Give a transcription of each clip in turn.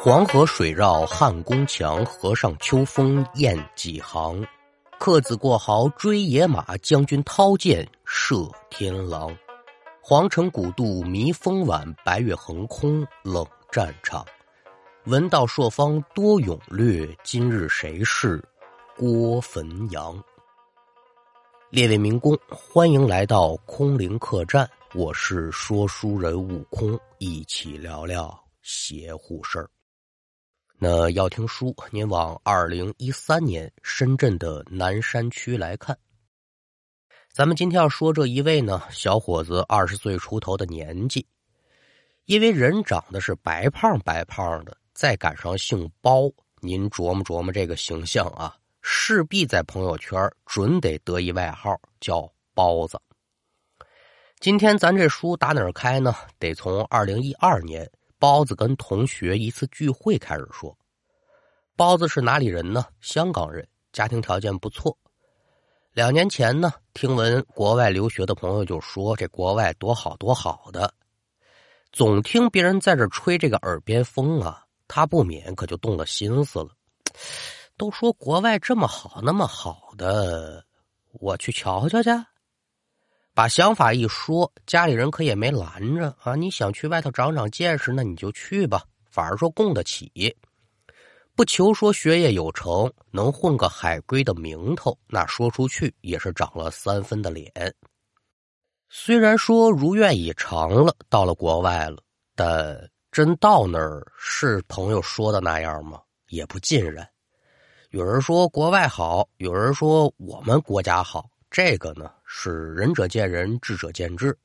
黄河水绕汉宫墙，河上秋风雁几行。客子过壕追野马，将军掏剑射天狼。皇城古渡迷风晚，白月横空冷战场。闻道朔方多勇略，今日谁是郭汾阳？列位民工，欢迎来到空灵客栈，我是说书人悟空，一起聊聊邪乎事儿。那要听书，您往二零一三年深圳的南山区来看。咱们今天要说这一位呢，小伙子二十岁出头的年纪，因为人长得是白胖白胖的，再赶上姓包，您琢磨琢磨这个形象啊，势必在朋友圈准得得一外号叫包子。今天咱这书打哪儿开呢？得从二零一二年。包子跟同学一次聚会开始说：“包子是哪里人呢？香港人，家庭条件不错。两年前呢，听闻国外留学的朋友就说这国外多好多好的，总听别人在这吹这个耳边风啊，他不免可就动了心思了。都说国外这么好，那么好的，我去瞧瞧去。”把想法一说，家里人可也没拦着啊！你想去外头长长见识，那你就去吧。反而说供得起，不求说学业有成，能混个海归的名头，那说出去也是长了三分的脸。虽然说如愿以偿了，到了国外了，但真到那儿是朋友说的那样吗？也不尽然。有人说国外好，有人说我们国家好。这个呢是仁者见仁，智者见智。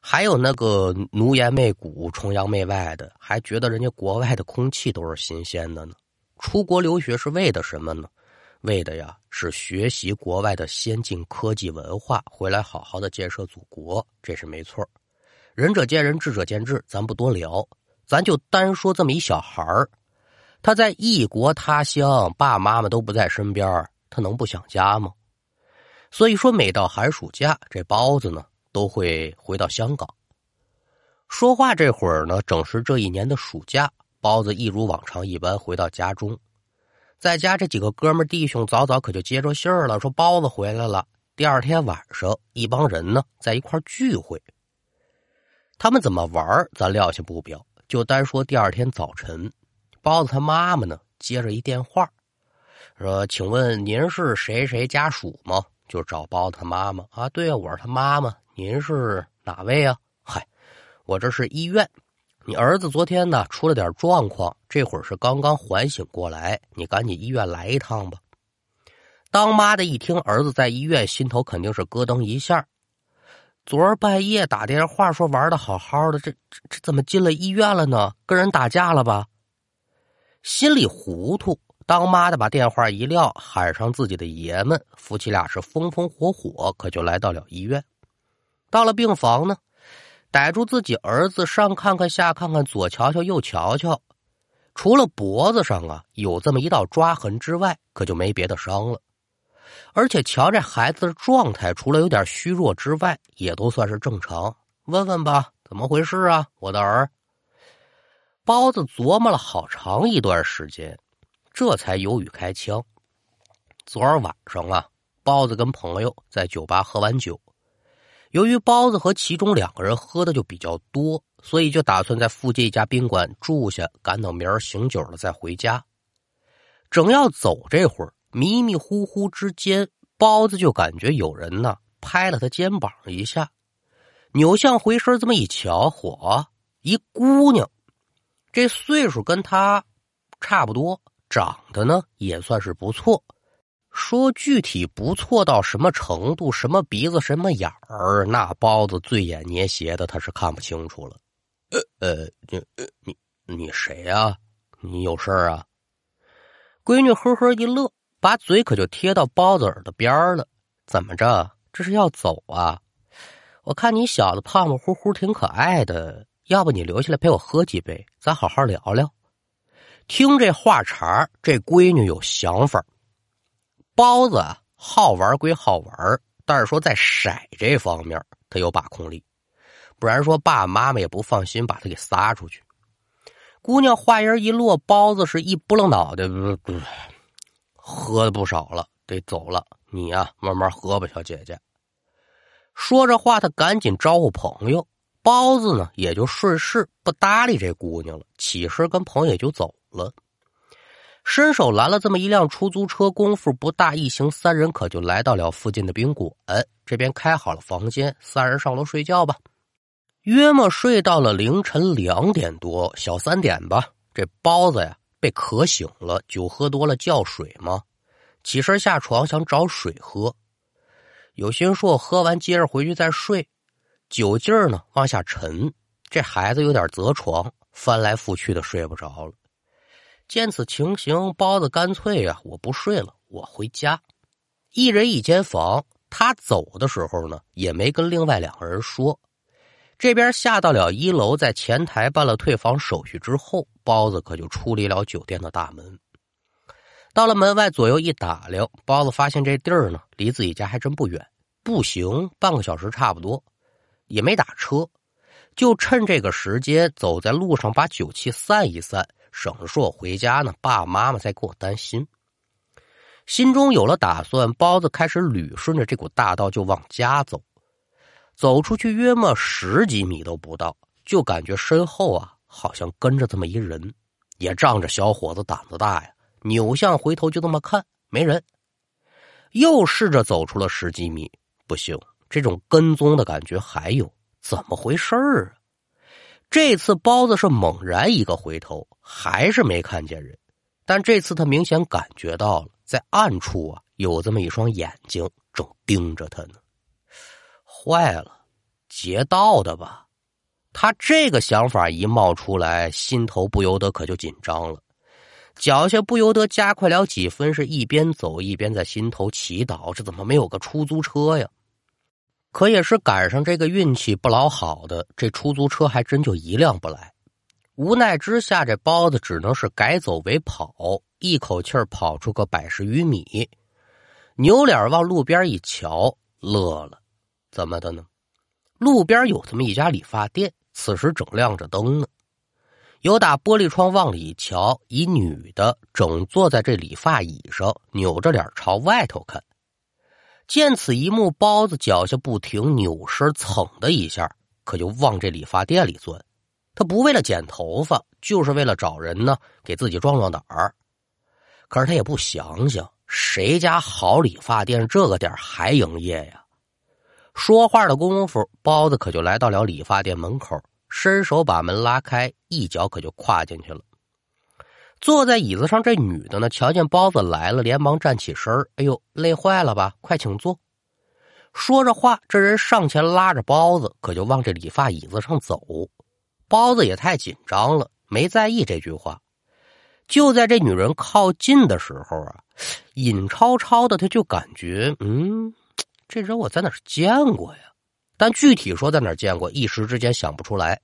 还有那个奴颜媚骨、崇洋媚外的，还觉得人家国外的空气都是新鲜的呢。出国留学是为的什么呢？为的呀是学习国外的先进科技文化，回来好好的建设祖国，这是没错。仁者见仁，智者见智，咱不多聊，咱就单说这么一小孩儿，他在异国他乡，爸妈妈都不在身边，他能不想家吗？所以说，每到寒暑假，这包子呢都会回到香港。说话这会儿呢，正是这一年的暑假，包子一如往常一般回到家中，在家这几个哥们弟兄早早可就接着信儿了，说包子回来了。第二天晚上，一帮人呢在一块聚会。他们怎么玩咱撂下不表，就单说第二天早晨，包子他妈妈呢接着一电话，说：“请问您是谁谁家属吗？”就找包他妈妈啊，对啊，我是他妈妈。您是哪位啊？嗨，我这是医院。你儿子昨天呢出了点状况，这会儿是刚刚缓醒过来，你赶紧医院来一趟吧。当妈的一听儿子在医院，心头肯定是咯噔一下。昨儿半夜打电话说玩的好好的，这这这怎么进了医院了呢？跟人打架了吧？心里糊涂。当妈的把电话一撂，喊上自己的爷们，夫妻俩是风风火火，可就来到了医院。到了病房呢，逮住自己儿子，上看看，下看看，左瞧瞧，右瞧瞧，除了脖子上啊有这么一道抓痕之外，可就没别的伤了。而且瞧这孩子的状态，除了有点虚弱之外，也都算是正常。问问吧，怎么回事啊，我的儿？包子琢磨了好长一段时间。这才有语开枪。昨儿晚上啊，包子跟朋友在酒吧喝完酒，由于包子和其中两个人喝的就比较多，所以就打算在附近一家宾馆住下，赶等明儿醒酒了再回家。正要走这会儿，迷迷糊糊之间，包子就感觉有人呢拍了他肩膀一下，扭向回身，这么一瞧，嚯，一姑娘，这岁数跟他差不多。长得呢也算是不错，说具体不错到什么程度，什么鼻子什么眼儿，那包子醉眼捏斜的他是看不清楚了。呃呃，你你你谁呀？你有事儿啊？闺女呵呵一乐，把嘴可就贴到包子耳朵边了。怎么着？这是要走啊？我看你小子胖胖乎乎，挺可爱的，要不你留下来陪我喝几杯，咱好好聊聊。听这话茬这闺女有想法。包子好玩归好玩，但是说在色这方面他有把控力，不然说爸爸妈妈也不放心把他给撒出去。姑娘话音一落，包子是一扑棱脑袋，喝的不少了，得走了。你呀，慢慢喝吧，小姐姐。说着话，他赶紧招呼朋友。包子呢，也就顺势不搭理这姑娘了，起身跟朋友也就走了。伸手拦了这么一辆出租车，功夫不大，一行三人可就来到了附近的宾馆。这边开好了房间，三人上楼睡觉吧。约莫睡到了凌晨两点多，小三点吧。这包子呀被渴醒了，酒喝多了叫水嘛，起身下床想找水喝，有心说我喝完接着回去再睡。酒劲儿呢往下沉，这孩子有点择床，翻来覆去的睡不着了。见此情形，包子干脆呀，我不睡了，我回家。一人一间房，他走的时候呢，也没跟另外两个人说。这边下到了一楼，在前台办了退房手续之后，包子可就出离了酒店的大门。到了门外，左右一打量，包子发现这地儿呢，离自己家还真不远，步行半个小时差不多。也没打车，就趁这个时间走在路上，把酒气散一散，省得说我回家呢，爸爸妈妈再给我担心。心中有了打算，包子开始捋顺着这股大道就往家走。走出去约莫十几米都不到，就感觉身后啊，好像跟着这么一人，也仗着小伙子胆子大呀，扭向回头就这么看，没人。又试着走出了十几米，不行。这种跟踪的感觉还有怎么回事儿啊？这次包子是猛然一个回头，还是没看见人。但这次他明显感觉到了，在暗处啊有这么一双眼睛正盯着他呢。坏了，劫道的吧？他这个想法一冒出来，心头不由得可就紧张了，脚下不由得加快了几分，是一边走一边在心头祈祷：这怎么没有个出租车呀？可也是赶上这个运气不老好的，这出租车还真就一辆不来。无奈之下，这包子只能是改走为跑，一口气跑出个百十余米，扭脸往路边一瞧，乐了。怎么的呢？路边有这么一家理发店，此时正亮着灯呢。有打玻璃窗往里一瞧，一女的正坐在这理发椅上，扭着脸朝外头看。见此一幕，包子脚下不停扭身，蹭的一下，可就往这理发店里钻。他不为了剪头发，就是为了找人呢，给自己壮壮胆儿。可是他也不想想，谁家好理发店这个点还营业呀？说话的功夫，包子可就来到了理发店门口，伸手把门拉开，一脚可就跨进去了。坐在椅子上，这女的呢，瞧见包子来了，连忙站起身哎呦，累坏了吧？快请坐。说着话，这人上前拉着包子，可就往这理发椅子上走。包子也太紧张了，没在意这句话。就在这女人靠近的时候啊，隐超超的，他就感觉，嗯，这人我在哪见过呀？但具体说在哪儿见过，一时之间想不出来。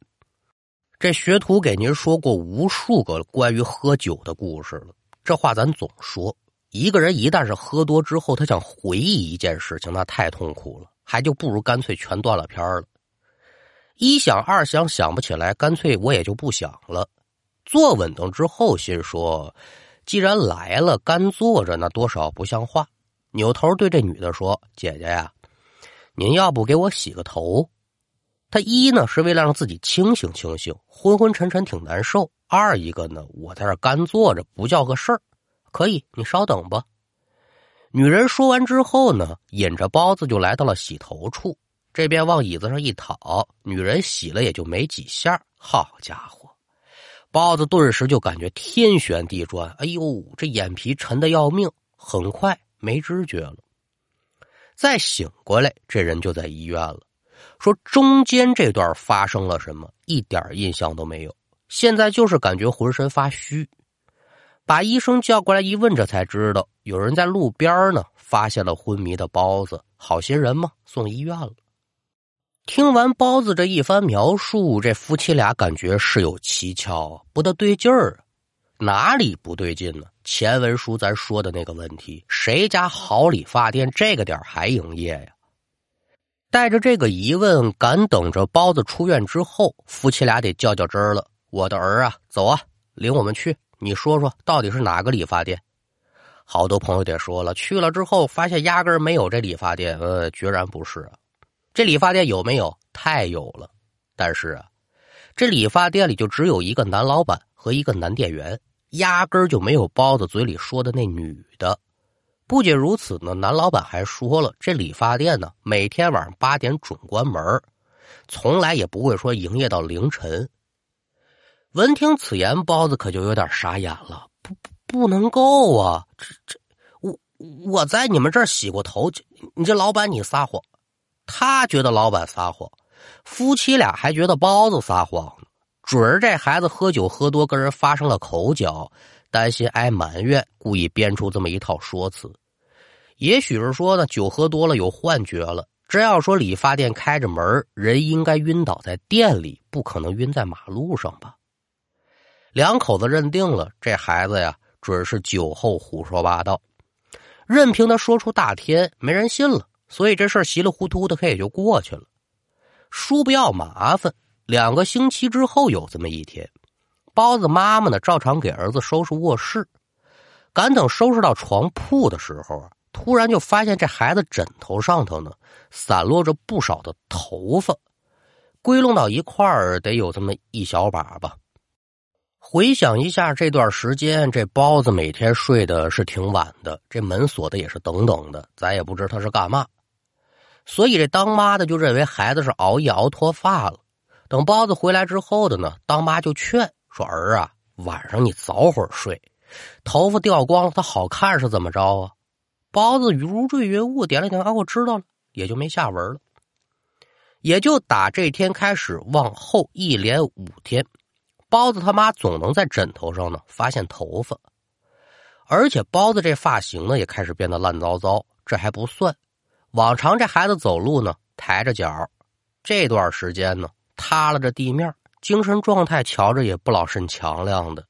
这学徒给您说过无数个关于喝酒的故事了，这话咱总说。一个人一旦是喝多之后，他想回忆一件事情，那太痛苦了，还就不如干脆全断了片了。一想二想想不起来，干脆我也就不想了。坐稳当之后，心说，既然来了，干坐着那多少不像话。扭头对这女的说：“姐姐呀，您要不给我洗个头？”他一呢是为了让自己清醒清醒，昏昏沉沉挺难受；二一个呢，我在这干坐着不叫个事儿。可以，你稍等吧。女人说完之后呢，引着包子就来到了洗头处，这边往椅子上一躺，女人洗了也就没几下。好家伙，包子顿时就感觉天旋地转，哎呦，这眼皮沉的要命，很快没知觉了。再醒过来，这人就在医院了。说中间这段发生了什么，一点印象都没有。现在就是感觉浑身发虚。把医生叫过来一问，这才知道有人在路边呢发现了昏迷的包子。好心人嘛，送医院了。听完包子这一番描述，这夫妻俩感觉事有蹊跷，不大对劲儿。哪里不对劲呢？前文书咱说的那个问题，谁家好理发店这个点还营业呀？带着这个疑问，赶等着包子出院之后，夫妻俩得较较真儿了。我的儿啊，走啊，领我们去，你说说到底是哪个理发店？好多朋友得说了，去了之后发现压根没有这理发店，呃，决然不是啊。这理发店有没有？太有了，但是啊，这理发店里就只有一个男老板和一个男店员，压根就没有包子嘴里说的那女的。不仅如此呢，男老板还说了，这理发店呢，每天晚上八点准关门，从来也不会说营业到凌晨。闻听此言，包子可就有点傻眼了，不不不能够啊！这这，我我在你们这儿洗过头，你这老板你撒谎，他觉得老板撒谎，夫妻俩还觉得包子撒谎。准儿这孩子喝酒喝多，跟人发生了口角。担心挨埋怨，故意编出这么一套说辞。也许是说呢，酒喝多了有幻觉了。真要说理发店开着门，人应该晕倒在店里，不可能晕在马路上吧？两口子认定了这孩子呀，准是酒后胡说八道。任凭他说出大天，没人信了。所以这事儿稀里糊涂的，他也就过去了。叔不要麻烦。两个星期之后，有这么一天。包子妈妈呢，照常给儿子收拾卧室。赶等收拾到床铺的时候啊，突然就发现这孩子枕头上头呢，散落着不少的头发，归拢到一块儿得有这么一小把吧。回想一下这段时间，这包子每天睡的是挺晚的，这门锁的也是等等的，咱也不知他是干嘛。所以这当妈的就认为孩子是熬夜熬脱发了。等包子回来之后的呢，当妈就劝。说儿啊，晚上你早会儿睡，头发掉光了，它好看是怎么着啊？包子如坠云雾，点了点啊，我知道了，也就没下文了。也就打这天开始，往后一连五天，包子他妈总能在枕头上呢发现头发，而且包子这发型呢也开始变得烂糟糟。这还不算，往常这孩子走路呢抬着脚，这段时间呢塌了着地面。精神状态瞧着也不老甚强亮的，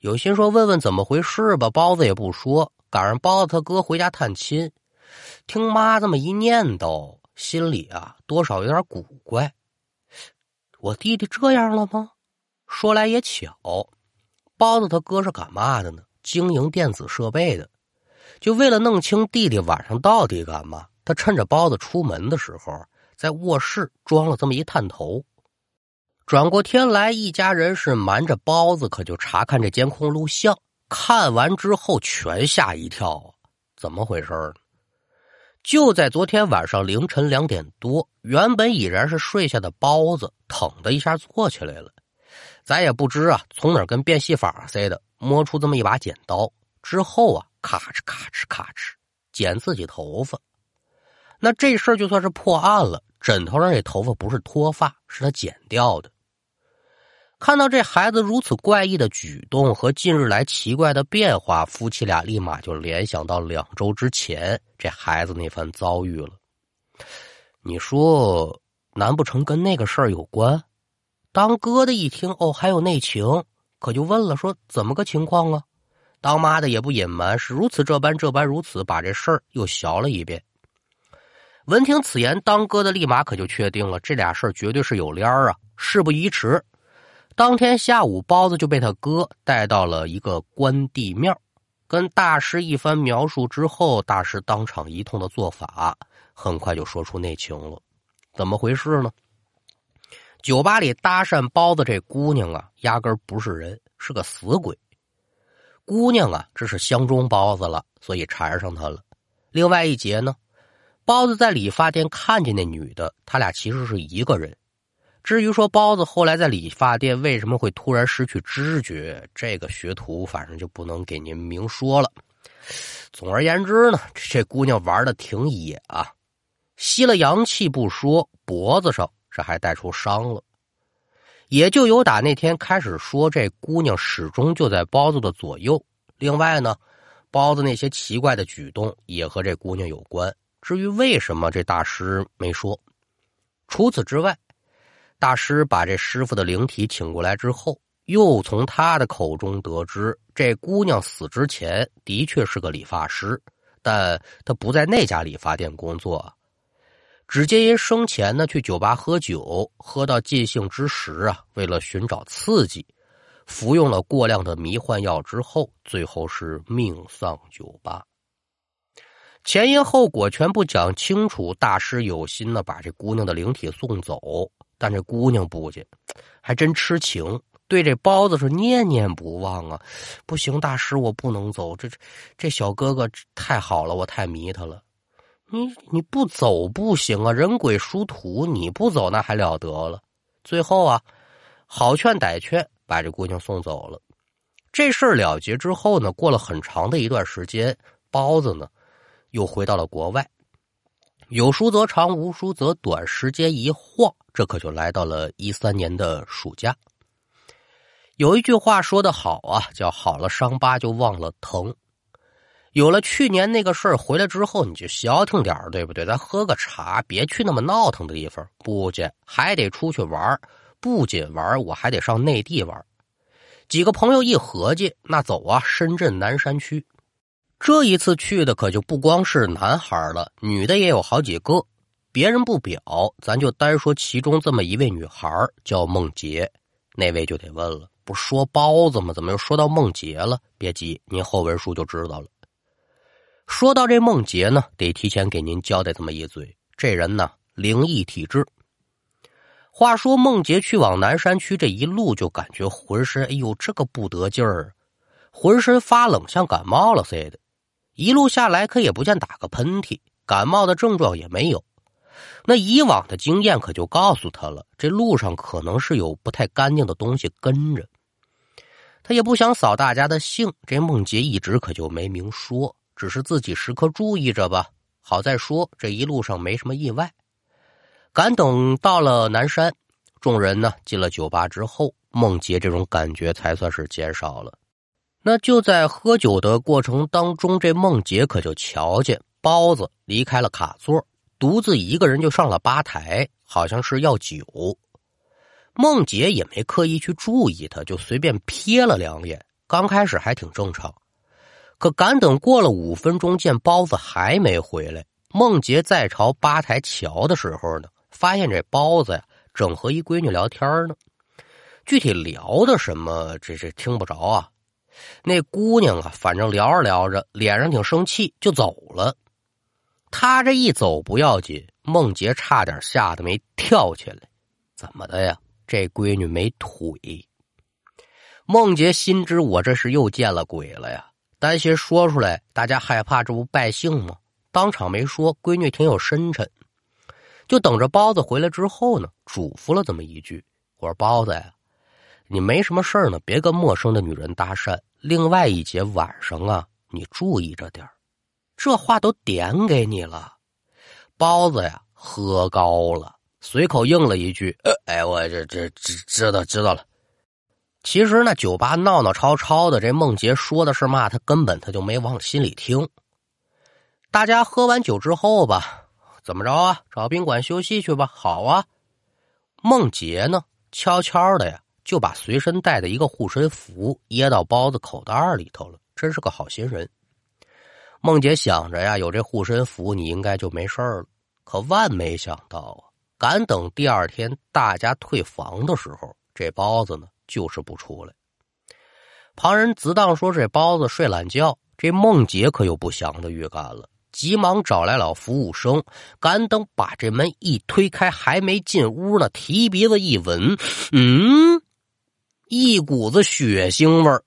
有心说问问怎么回事吧。包子也不说，赶上包子他哥回家探亲，听妈这么一念叨，心里啊多少有点古怪。我弟弟这样了吗？说来也巧，包子他哥是干嘛的呢？经营电子设备的。就为了弄清弟弟晚上到底干嘛，他趁着包子出门的时候，在卧室装了这么一探头。转过天来，一家人是瞒着包子，可就查看这监控录像。看完之后，全吓一跳，怎么回事呢？就在昨天晚上凌晨两点多，原本已然是睡下的包子，腾的一下坐起来了。咱也不知啊，从哪跟变戏法似的，摸出这么一把剪刀，之后啊，咔哧咔哧咔哧，剪自己头发。那这事儿就算是破案了。枕头上这头发不是脱发，是他剪掉的。看到这孩子如此怪异的举动和近日来奇怪的变化，夫妻俩立马就联想到两周之前这孩子那番遭遇了。你说，难不成跟那个事儿有关？当哥的一听，哦，还有内情，可就问了，说怎么个情况啊？当妈的也不隐瞒，是如此这般这般如此，把这事儿又详了一遍。闻听此言，当哥的立马可就确定了，这俩事儿绝对是有联儿啊！事不宜迟。当天下午，包子就被他哥带到了一个关帝庙，跟大师一番描述之后，大师当场一通的做法，很快就说出内情了。怎么回事呢？酒吧里搭讪包子这姑娘啊，压根不是人，是个死鬼。姑娘啊，这是相中包子了，所以缠上他了。另外一节呢，包子在理发店看见那女的，他俩其实是一个人。至于说包子后来在理发店为什么会突然失去知觉，这个学徒反正就不能给您明说了。总而言之呢，这姑娘玩的挺野啊，吸了阳气不说，脖子上这还带出伤了。也就由打那天开始说，这姑娘始终就在包子的左右。另外呢，包子那些奇怪的举动也和这姑娘有关。至于为什么，这大师没说。除此之外。大师把这师傅的灵体请过来之后，又从他的口中得知，这姑娘死之前的确是个理发师，但他不在那家理发店工作，只接因生前呢去酒吧喝酒，喝到尽兴之时啊，为了寻找刺激，服用了过量的迷幻药之后，最后是命丧酒吧。前因后果全部讲清楚，大师有心呢，把这姑娘的灵体送走，但这姑娘不去，还真痴情，对这包子是念念不忘啊！不行，大师我不能走，这这小哥哥太好了，我太迷他了。你你不走不行啊，人鬼殊途，你不走那还了得了？最后啊，好劝歹劝，把这姑娘送走了。这事儿了结之后呢，过了很长的一段时间，包子呢。又回到了国外，有书则长，无书则短。时间一晃，这可就来到了一三年的暑假。有一句话说得好啊，叫“好了伤疤就忘了疼”。有了去年那个事儿回来之后，你就消停点对不对？咱喝个茶，别去那么闹腾的地方。不去，还得出去玩不仅玩我还得上内地玩。几个朋友一合计，那走啊，深圳南山区。这一次去的可就不光是男孩了，女的也有好几个。别人不表，咱就单说其中这么一位女孩，叫梦洁。那位就得问了，不说包子吗？怎么又说到梦洁了？别急，您后文书就知道了。说到这梦洁呢，得提前给您交代这么一嘴：这人呢，灵异体质。话说梦洁去往南山区这一路，就感觉浑身哎呦，这个不得劲儿，浑身发冷，像感冒了似的。一路下来，可也不见打个喷嚏，感冒的症状也没有。那以往的经验可就告诉他了，这路上可能是有不太干净的东西跟着。他也不想扫大家的兴，这梦洁一直可就没明说，只是自己时刻注意着吧。好在说这一路上没什么意外。赶等到了南山，众人呢进了酒吧之后，梦洁这种感觉才算是减少了。那就在喝酒的过程当中，这梦洁可就瞧见包子离开了卡座，独自一个人就上了吧台，好像是要酒。梦洁也没刻意去注意他，就随便瞥了两眼。刚开始还挺正常，可赶等过了五分钟，见包子还没回来，梦洁再朝吧台瞧的时候呢，发现这包子呀正和一闺女聊天呢。具体聊的什么，这这听不着啊。那姑娘啊，反正聊着聊着，脸上挺生气，就走了。她这一走不要紧，梦洁差点吓得没跳起来。怎么的呀？这闺女没腿。梦洁心知我这是又见了鬼了呀，担心说出来大家害怕，这不败兴吗？当场没说。闺女挺有深沉，就等着包子回来之后呢，嘱咐了这么一句：“我说包子呀。”你没什么事儿呢，别跟陌生的女人搭讪。另外一节晚上啊，你注意着点这话都点给你了。包子呀，喝高了，随口应了一句：“呃哎，我这这知知道知道了。”其实呢，酒吧闹闹吵吵的，这梦洁说的是嘛，他根本他就没往心里听。大家喝完酒之后吧，怎么着啊？找宾馆休息去吧。好啊。梦洁呢，悄悄的呀。就把随身带的一个护身符掖到包子口袋里头了，真是个好心人。梦姐想着呀，有这护身符，你应该就没事了。可万没想到啊，赶等第二天大家退房的时候，这包子呢就是不出来。旁人只当说这包子睡懒觉，这梦姐可有不祥的预感了。急忙找来了服务生，赶等把这门一推开，还没进屋呢，提鼻子一闻，嗯。一股子血腥味儿，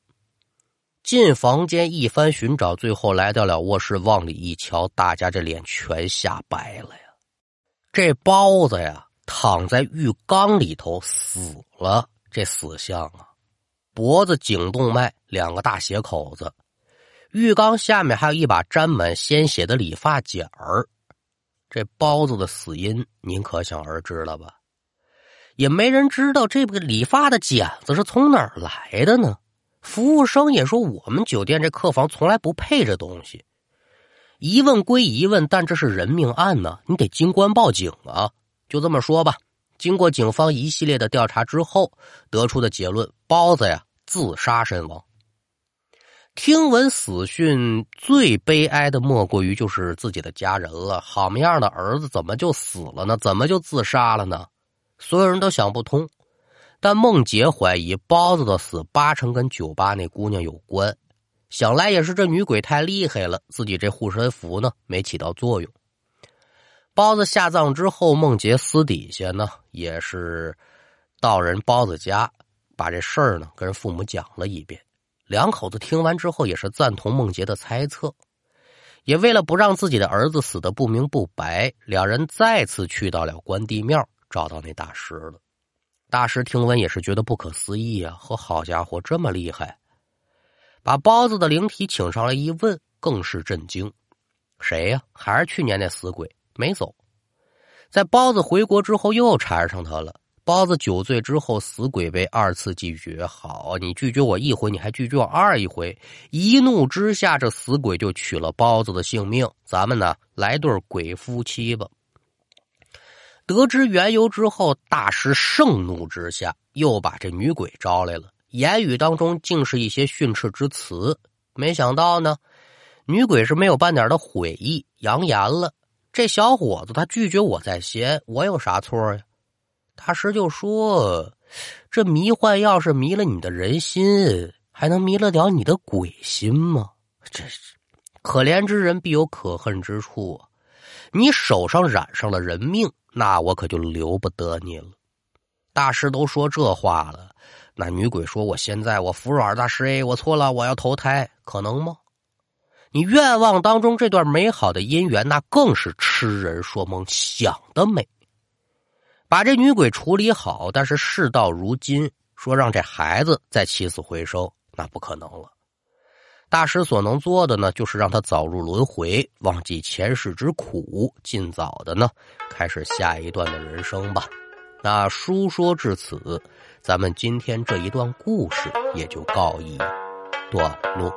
进房间一番寻找，最后来到了卧室，往里一瞧，大家这脸全吓白了呀！这包子呀，躺在浴缸里头死了，这死相啊，脖子颈动脉两个大血口子，浴缸下面还有一把沾满鲜血的理发剪儿，这包子的死因您可想而知了吧？也没人知道这个理发的剪子是从哪儿来的呢？服务生也说，我们酒店这客房从来不配这东西。疑问归疑问，但这是人命案呢，你得经官报警啊。就这么说吧，经过警方一系列的调查之后，得出的结论：包子呀自杀身亡。听闻死讯，最悲哀的莫过于就是自己的家人了。好么样的儿子怎么就死了呢？怎么就自杀了呢？所有人都想不通，但孟杰怀疑包子的死八成跟酒吧那姑娘有关，想来也是这女鬼太厉害了，自己这护身符呢没起到作用。包子下葬之后，孟杰私底下呢也是到人包子家，把这事儿呢跟人父母讲了一遍。两口子听完之后，也是赞同孟杰的猜测，也为了不让自己的儿子死的不明不白，两人再次去到了关帝庙，找到那大师了。大师听闻也是觉得不可思议啊！和好家伙，这么厉害！把包子的灵体请上来一问，更是震惊。谁呀？还是去年那死鬼没走？在包子回国之后，又缠上他了。包子酒醉之后，死鬼被二次拒绝。好，你拒绝我一回，你还拒绝我二一回。一怒之下，这死鬼就取了包子的性命。咱们呢，来对鬼夫妻吧。得知缘由之后，大师盛怒之下，又把这女鬼招来了，言语当中竟是一些训斥之词。没想到呢，女鬼是没有半点的悔意，扬言了：“这小伙子他拒绝我在先，我有啥错呀？”大师就说：“这迷幻药是迷了你的人心，还能迷了了你的鬼心吗？这是可怜之人必有可恨之处，你手上染上了人命。”那我可就留不得你了。大师都说这话了，那女鬼说：“我现在我服软，大师哎，我错了，我要投胎，可能吗？”你愿望当中这段美好的姻缘，那更是痴人说梦，想得美。把这女鬼处理好，但是事到如今，说让这孩子再起死回生，那不可能了。大师所能做的呢，就是让他早入轮回，忘记前世之苦，尽早的呢开始下一段的人生吧。那书说至此，咱们今天这一段故事也就告一段落。